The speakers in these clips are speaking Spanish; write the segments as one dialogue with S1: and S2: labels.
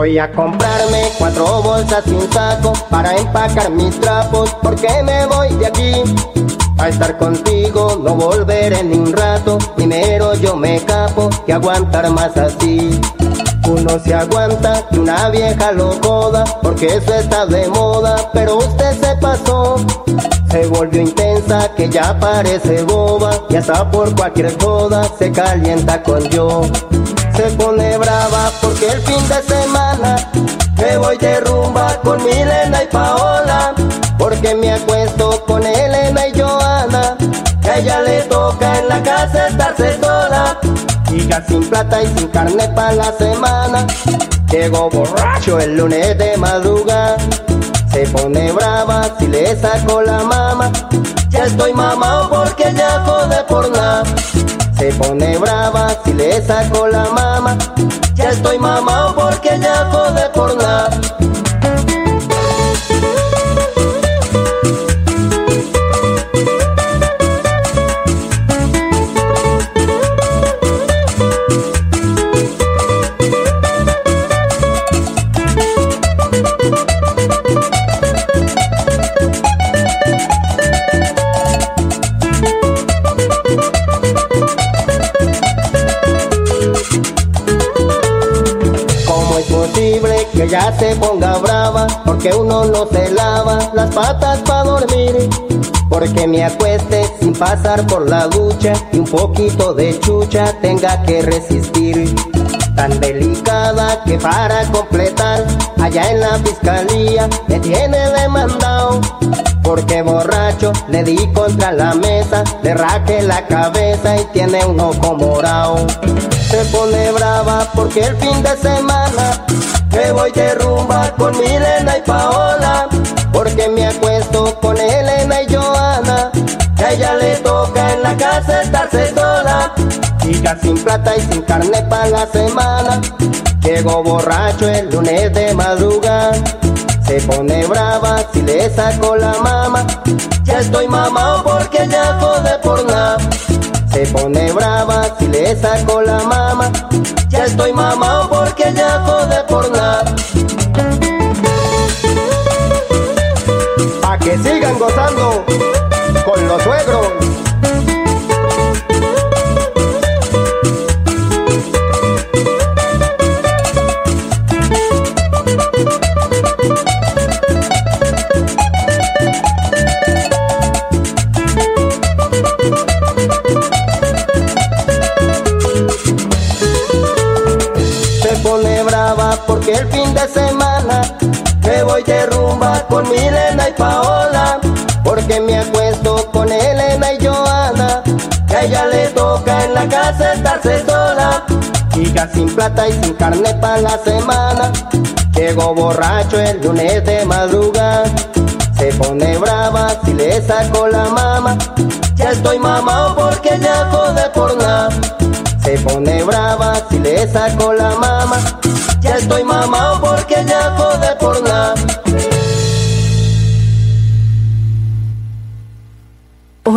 S1: Voy a comprarme cuatro bolsas y un saco para empacar mis trapos porque me voy de aquí. A estar contigo no volveré ni un rato, primero yo me capo que aguantar más así. Uno se aguanta que una vieja lo joda, porque eso está de moda, pero usted se pasó. Se volvió intensa, que ya parece boba, y hasta por cualquier joda se calienta con yo se pone brava porque el fin de semana me voy de rumba con Milena y Paola porque me acuesto con Elena y Joana a ella le toca en la casa estarse sola hija sin plata y sin carne para la semana. Llego borracho el lunes de madrugada. Se pone brava si le saco la mama. Ya estoy mamado porque ya jode por nada. Se pone brava si le saco la mama. Ya estoy mamado pasar por la ducha y un poquito de chucha tenga que resistir. Tan delicada que para completar, allá en la fiscalía me tiene demandado. Porque borracho le di contra la mesa, le raque la cabeza y tiene un ojo morado. Se pone brava porque el fin de semana me voy de rumba con Milena y Paola, porque me acuesto con la casa estarse sola, chica sin plata y sin carne para la semana. Llego borracho el lunes de madrugada, se pone brava si le saco la mama. Ya estoy mamado porque ya jode por nada. Se pone brava si le saco la mama. Ya estoy mamado porque ya jode por nada. Pa' que sigan gozando con los suegros. Estarse sola, hija sin plata y sin carne para la semana, llego borracho el lunes de madrugada, se pone brava si le saco la mama, ya estoy mamado porque ya jode por nada. Se pone brava si le saco la mama. Ya estoy mamado porque ya jode por nada.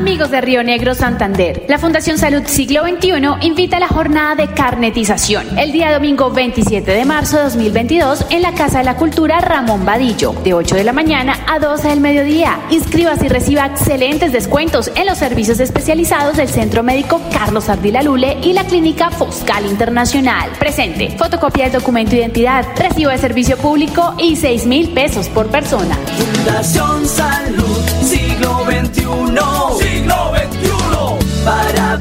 S2: Amigos de Río Negro, Santander, la Fundación Salud Siglo XXI invita a la jornada de carnetización el día domingo 27 de marzo de 2022 en la Casa de la Cultura Ramón Vadillo, de 8 de la mañana a 12 del mediodía. Inscríbase y reciba excelentes descuentos en los servicios especializados del Centro Médico Carlos Ardila Lule y la Clínica Foscal Internacional. Presente, fotocopia del documento de identidad, recibo de servicio público y 6 mil pesos por persona.
S3: Fundación Salud Siglo XXI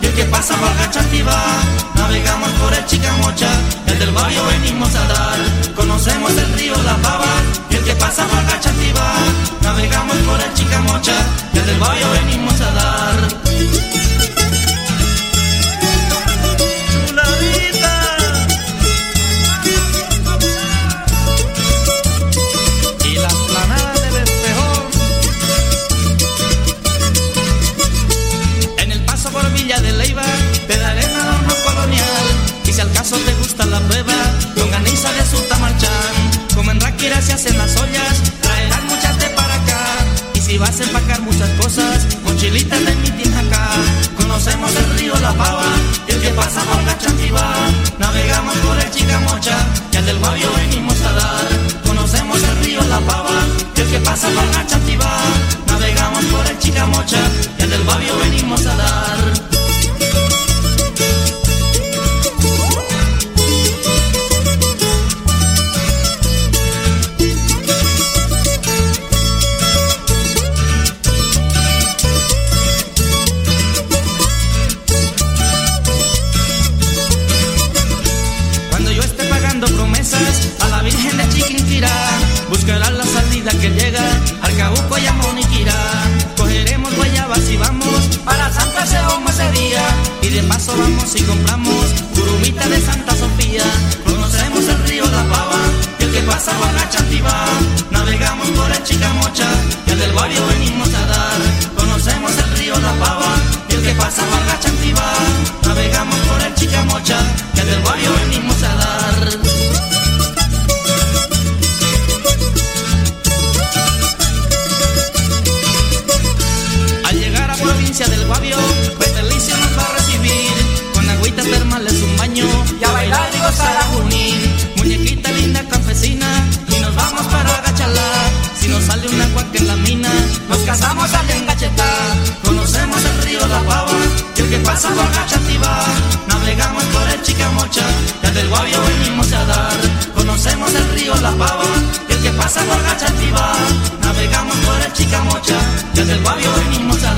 S4: Y el que pasa por Gachativa. Navegamos por el Chicamocha, el del barrio venimos a dar. Conocemos el río La Pava y el que pasa por Gachativa. Navegamos por el Chicamocha, el del barrio venimos a dar. Como en las ollas, traerán muchas de para acá. Y si vas a empacar muchas cosas, mochilitas de mi acá. Y el que pasa por la Chantiva. Navegamos por el Chicamocha Navegamos por el Chicamocha y del Guavio venimos a dar.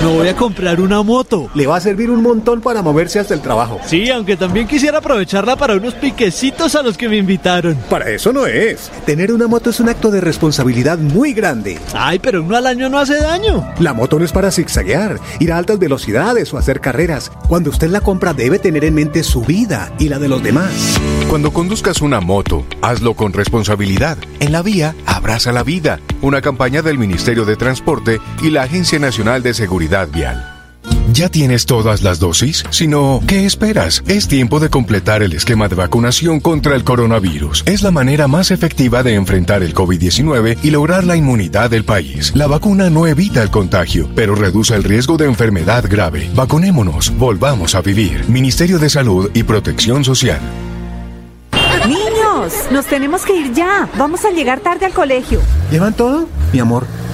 S5: Me voy a comprar una moto.
S6: Le va a servir un montón para moverse hasta el trabajo.
S5: Sí, aunque también quisiera aprovecharla para unos piquecitos a los que me invitaron.
S6: Para eso no es. Tener una moto es un acto de responsabilidad muy grande.
S5: Ay, pero uno al año no hace daño.
S6: La moto no es para zigzaguear, ir a altas velocidades o hacer carreras. Cuando usted la compra debe tener en mente su vida y la de los demás.
S7: Cuando conduzcas una moto, hazlo con responsabilidad. En la vía, abraza la vida. Una campaña del Ministerio de Transporte y la Agencia Nacional de Seguridad Vial. ¿Ya tienes todas las dosis? Si no, ¿qué esperas? Es tiempo de completar el esquema de vacunación contra el coronavirus. Es la manera más efectiva de enfrentar el COVID-19 y lograr la inmunidad del país. La vacuna no evita el contagio, pero reduce el riesgo de enfermedad grave. Vacunémonos, volvamos a vivir. Ministerio de Salud y Protección Social.
S8: Niños, nos tenemos que ir ya. Vamos a llegar tarde al colegio.
S6: ¿Llevan todo? Mi amor,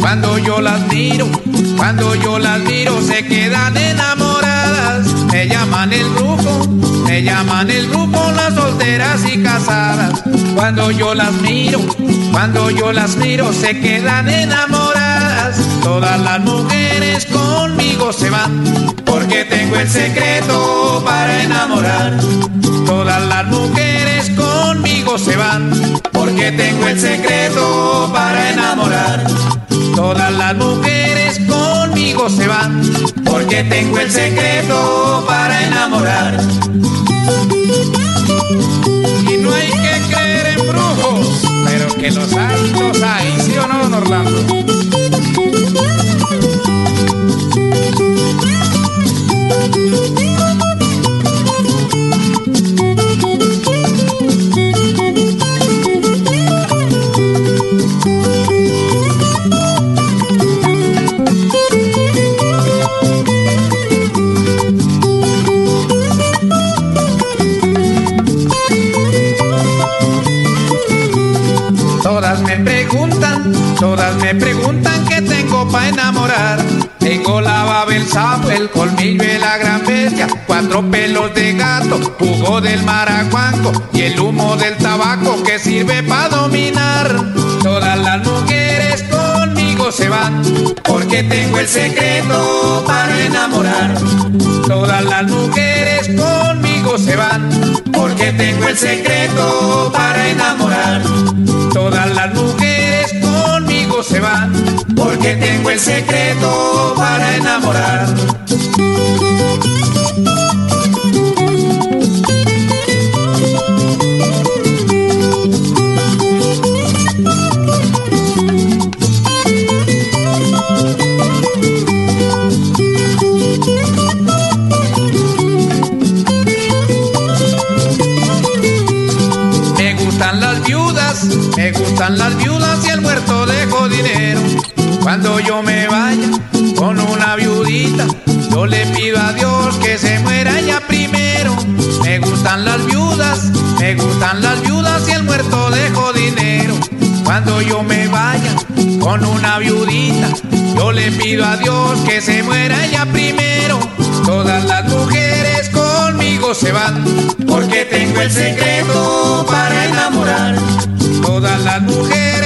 S9: Cuando yo las miro, cuando yo las miro se quedan enamoradas. Me llaman el brujo, me llaman el brujo las solteras y casadas. Cuando yo las miro, cuando yo las miro se quedan enamoradas. Todas las mujeres conmigo se van, porque tengo el secreto para enamorar. Todas las mujeres conmigo se van, porque tengo el secreto para enamorar. Todas las mujeres conmigo se van, porque tengo el secreto para enamorar. Y no hay que creer en brujos, pero que los hay, los hay, ¿sí o no, Orlando? Jugo del maracuanco y el humo del tabaco que sirve para dominar. Todas las mujeres conmigo se van, porque tengo el secreto para enamorar. Todas las mujeres conmigo se van, porque tengo el secreto para enamorar. Todas las mujeres conmigo se van, porque tengo el secreto para enamorar. Cuando yo me vaya con una viudita, yo le pido a Dios que se muera ella primero. Me gustan las viudas, me gustan las viudas y el muerto dejo dinero. Cuando yo me vaya con una viudita, yo le pido a Dios que se muera ella primero. Todas las mujeres conmigo se van, porque tengo el secreto para enamorar. Todas las mujeres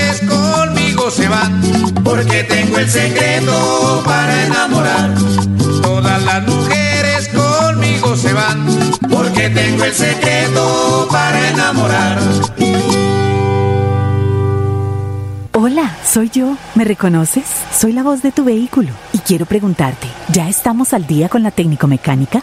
S9: conmigo se van, porque tengo el secreto para enamorar. Todas las mujeres conmigo se van, porque tengo el secreto para enamorar.
S8: Hola, soy yo. ¿Me reconoces? Soy la voz de tu vehículo y quiero preguntarte, ¿ya estamos al día con la técnico mecánica?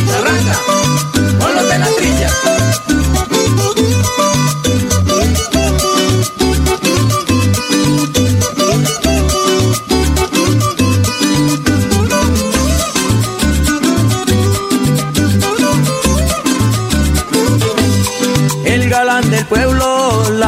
S3: Arranca,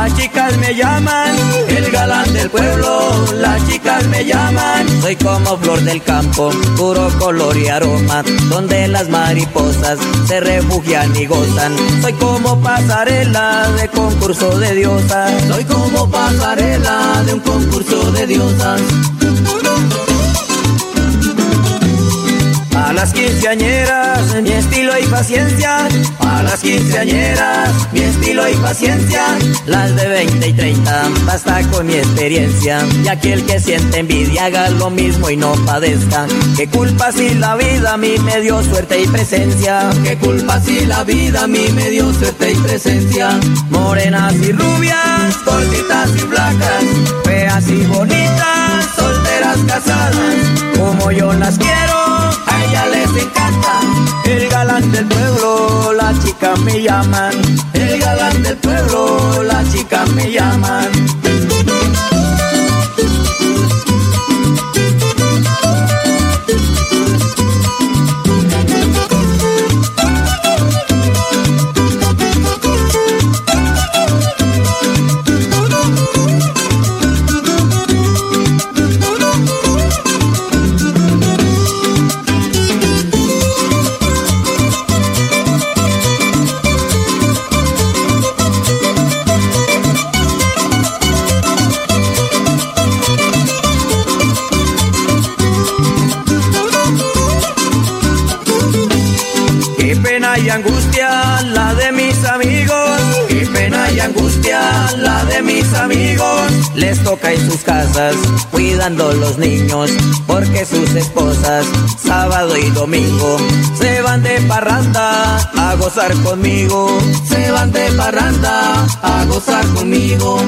S3: las chicas me llaman. El galán del pueblo, las chicas me llaman. Soy como flor del campo, puro color y aroma, donde las mariposas se refugian y gozan. Soy como pasarela de concurso de diosas. Soy como pasarela de un concurso de diosas. A las quinceañeras, mi estilo y paciencia. A las quinceañeras, mi estilo y paciencia. Las de 20 y 30, basta con mi experiencia. Y aquel que siente envidia haga lo mismo y no padezca. ¿Qué culpa si la vida a mí me dio suerte y presencia? ¿Qué culpa si la vida a mí me dio suerte y presencia? Morenas y rubias, cortitas y flacas, feas y bonitas, solteras casadas, como yo las quiero me llaman. El galán del pueblo, la chica me llaman. Angustia la de mis amigos. Les toca en sus casas cuidando los niños porque sus esposas sábado y domingo se van de parranda a gozar conmigo. Se van de parranda a gozar conmigo.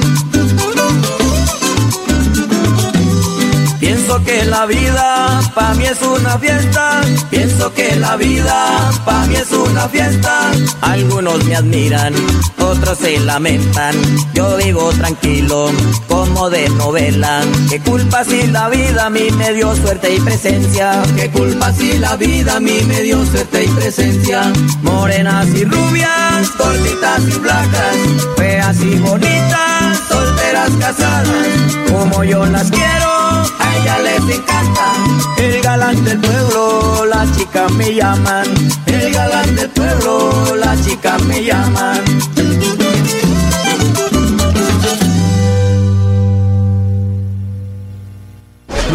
S3: Pienso que la vida pa' mí es una fiesta. Pienso que la vida pa' mí es una fiesta. Algunos me admiran, otros se lamentan. Yo vivo tranquilo, como de novela. ¿Qué culpa si la vida a mí me dio suerte y presencia? ¿Qué culpa si la vida a mí me dio suerte y presencia? Morenas y rubias, cortitas y flacas, feas y bonitas, solteras casadas, como yo las quiero a ella les encanta. El galán del pueblo, las chicas me llaman. El galán del pueblo, las chicas me llaman.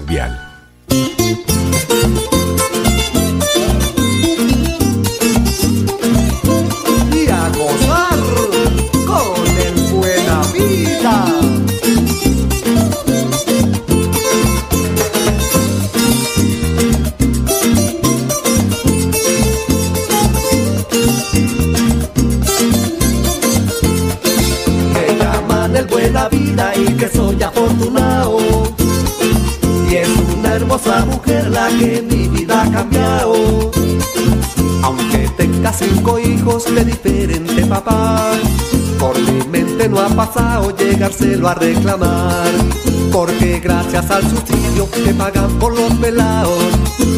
S7: Vial.
S10: Llegárselo a reclamar. Porque gracias al subsidio que pagan por los pelados,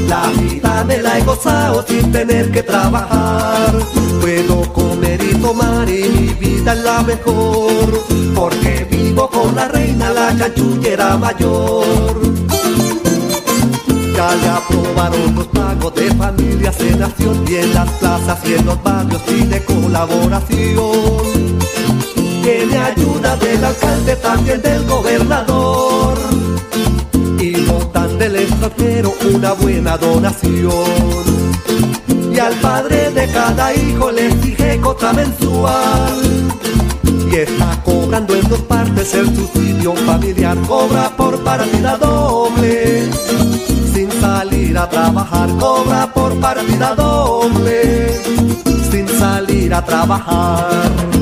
S10: la vida me la he gozado sin tener que trabajar. Puedo comer y tomar y mi vida es la mejor, porque vivo con la reina, la chanchullera mayor. Ya le aprobaron los pagos de familias en acción y en las plazas y en los barrios y de colaboración. Tiene ayuda del alcalde, también del gobernador. Y votan del extranjero una buena donación. Y al padre de cada hijo le exige cota mensual. Y está cobrando en dos partes el subsidio familiar, cobra por partida doble sin salir a trabajar, cobra por partida doble, sin salir a trabajar.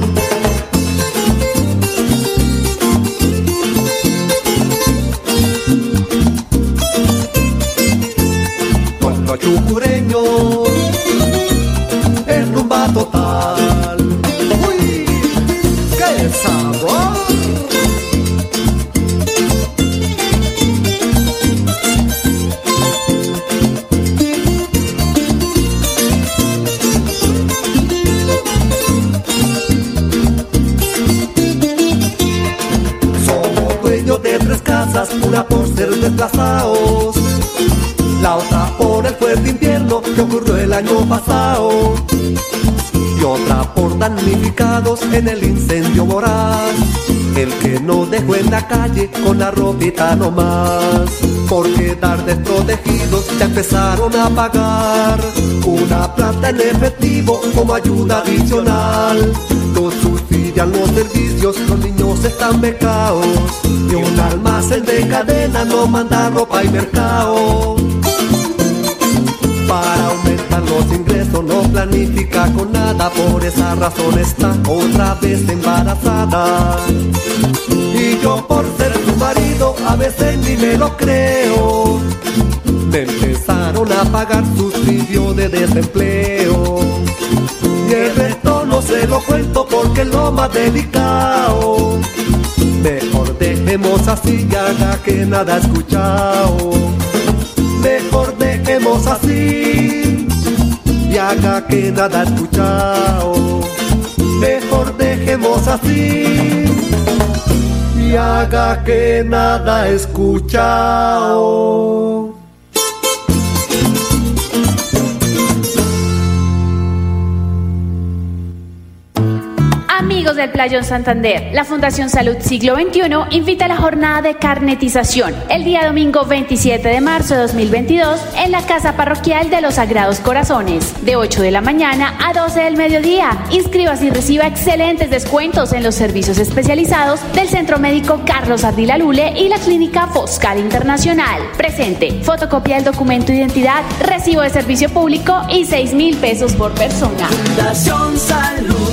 S10: La calle con la ropita nomás, por quedar desprotegidos ya empezaron a pagar una plata en efectivo como ayuda adicional. Nos subsidian los servicios, los niños están becados y un almacén de cadena no manda ropa y mercado. Para aumentar los ingresos no planifica con nada, por esa razón está otra vez embarazada. Y yo por ser tu marido a veces ni me lo creo. Me empezaron a pagar subsidio de desempleo. Y el resto no se lo cuento porque lo más delicado. Mejor dejemos así y haga que nada he escuchado. Mejor así y haga que nada escuchado. Mejor dejemos así y haga que nada escuchado.
S2: Amigos del Playón Santander, la Fundación Salud Siglo XXI invita a la jornada de carnetización el día domingo 27 de marzo de 2022 en la Casa Parroquial de los Sagrados Corazones, de 8 de la mañana a 12 del mediodía. Inscríbase y reciba excelentes descuentos en los servicios especializados del Centro Médico Carlos Ardila Lule y la Clínica Foscal Internacional. Presente, fotocopia del documento de identidad, recibo de servicio público y 6 mil pesos por persona.
S3: Fundación Salud,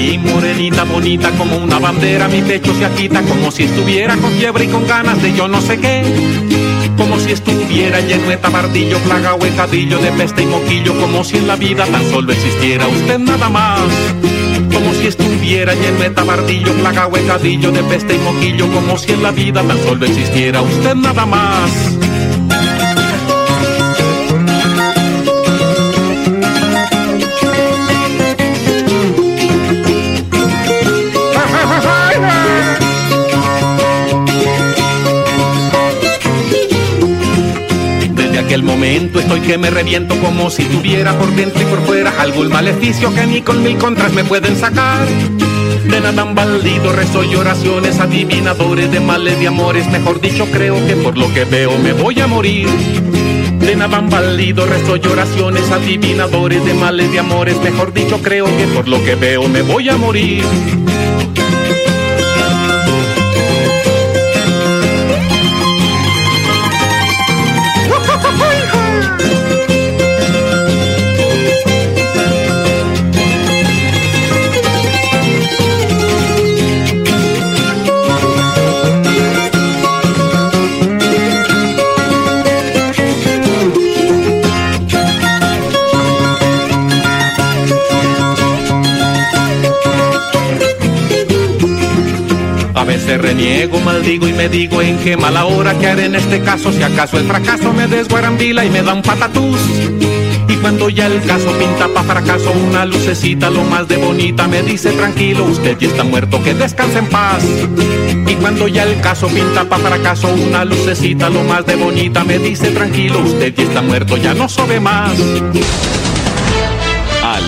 S11: Vi, morenita bonita como una bandera, mi pecho se agita como si estuviera con fiebre y con ganas de yo no sé qué. Como si estuviera lleno de tabardillo, plaga o encadillo de peste y moquillo, como si en la vida tan solo existiera usted nada más. Como si estuviera lleno de tabardillo, plaga o encadillo de peste y moquillo, como si en la vida tan solo existiera usted nada más. Aquel momento estoy que me reviento como si tuviera por dentro y por fuera algún maleficio que ni con mil contras me pueden sacar. De nada han valido rezo y oraciones adivinadores de males de amores, mejor dicho creo que por lo que veo me voy a morir. De nada han valido rezo y oraciones adivinadores de males de amores, mejor dicho creo que por lo que veo me voy a morir. Reniego, maldigo y me digo en qué mala hora que haré en este caso si acaso el fracaso me desguarambila y me da un patatús. Y cuando ya el caso pinta pa' fracaso una lucecita lo más de bonita me dice tranquilo, usted ya está muerto, que descanse en paz. Y cuando ya el caso pinta pa' fracaso una lucecita lo más de bonita me dice tranquilo, usted ya está muerto, ya no sobe más.